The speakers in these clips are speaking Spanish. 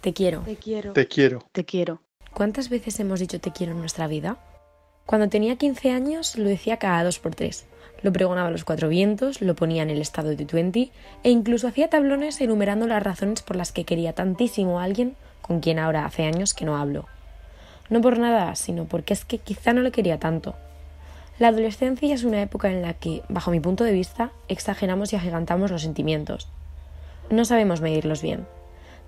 Te quiero. Te quiero. Te quiero. Te quiero. ¿Cuántas veces hemos dicho te quiero en nuestra vida? Cuando tenía 15 años lo decía cada dos por tres. Lo pregonaba a los cuatro vientos, lo ponía en el estado de Twenty e incluso hacía tablones enumerando las razones por las que quería tantísimo a alguien con quien ahora hace años que no hablo. No por nada, sino porque es que quizá no le quería tanto. La adolescencia es una época en la que, bajo mi punto de vista, exageramos y agigantamos los sentimientos. No sabemos medirlos bien.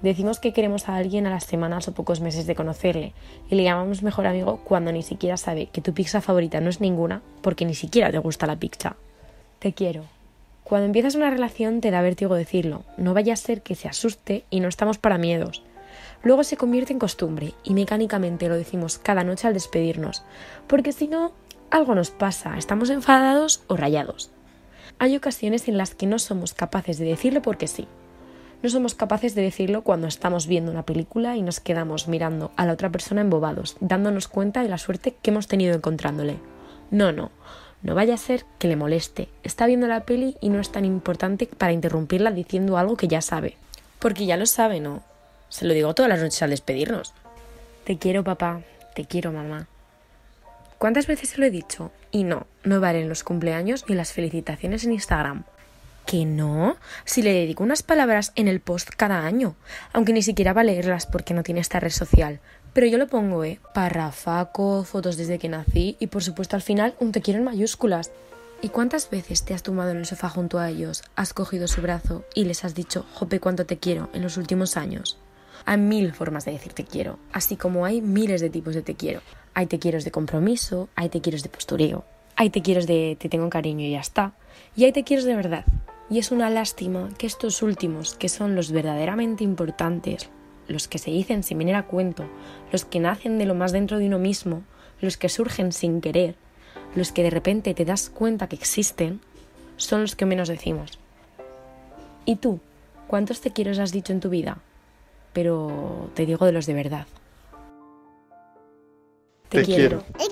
Decimos que queremos a alguien a las semanas o pocos meses de conocerle y le llamamos mejor amigo cuando ni siquiera sabe que tu pizza favorita no es ninguna porque ni siquiera te gusta la pizza. Te quiero. Cuando empiezas una relación te da vértigo decirlo, no vaya a ser que se asuste y no estamos para miedos. Luego se convierte en costumbre y mecánicamente lo decimos cada noche al despedirnos, porque si no, algo nos pasa, estamos enfadados o rayados. Hay ocasiones en las que no somos capaces de decirlo porque sí, no somos capaces de decirlo cuando estamos viendo una película y nos quedamos mirando a la otra persona embobados, dándonos cuenta de la suerte que hemos tenido encontrándole. No, no, no vaya a ser que le moleste. Está viendo la peli y no es tan importante para interrumpirla diciendo algo que ya sabe. Porque ya lo sabe, ¿no? Se lo digo todas las noches al despedirnos. Te quiero, papá. Te quiero, mamá. ¿Cuántas veces se lo he dicho? Y no, no valen los cumpleaños ni las felicitaciones en Instagram que no, si le dedico unas palabras en el post cada año, aunque ni siquiera va a leerlas porque no tiene esta red social. Pero yo lo pongo, ¿eh? Parrafaco, fotos desde que nací y por supuesto al final un te quiero en mayúsculas. ¿Y cuántas veces te has tumbado en el sofá junto a ellos, has cogido su brazo y les has dicho, jope, cuánto te quiero en los últimos años? Hay mil formas de decir te quiero, así como hay miles de tipos de te quiero. Hay te quiero de compromiso, hay te quiero de postureo, hay te quiero de te tengo cariño y ya está, y hay te quiero de verdad, y es una lástima que estos últimos, que son los verdaderamente importantes, los que se dicen sin venir a cuento, los que nacen de lo más dentro de uno mismo, los que surgen sin querer, los que de repente te das cuenta que existen, son los que menos decimos. ¿Y tú? ¿Cuántos te quiero has dicho en tu vida? Pero te digo de los de verdad. Te, quiero. Te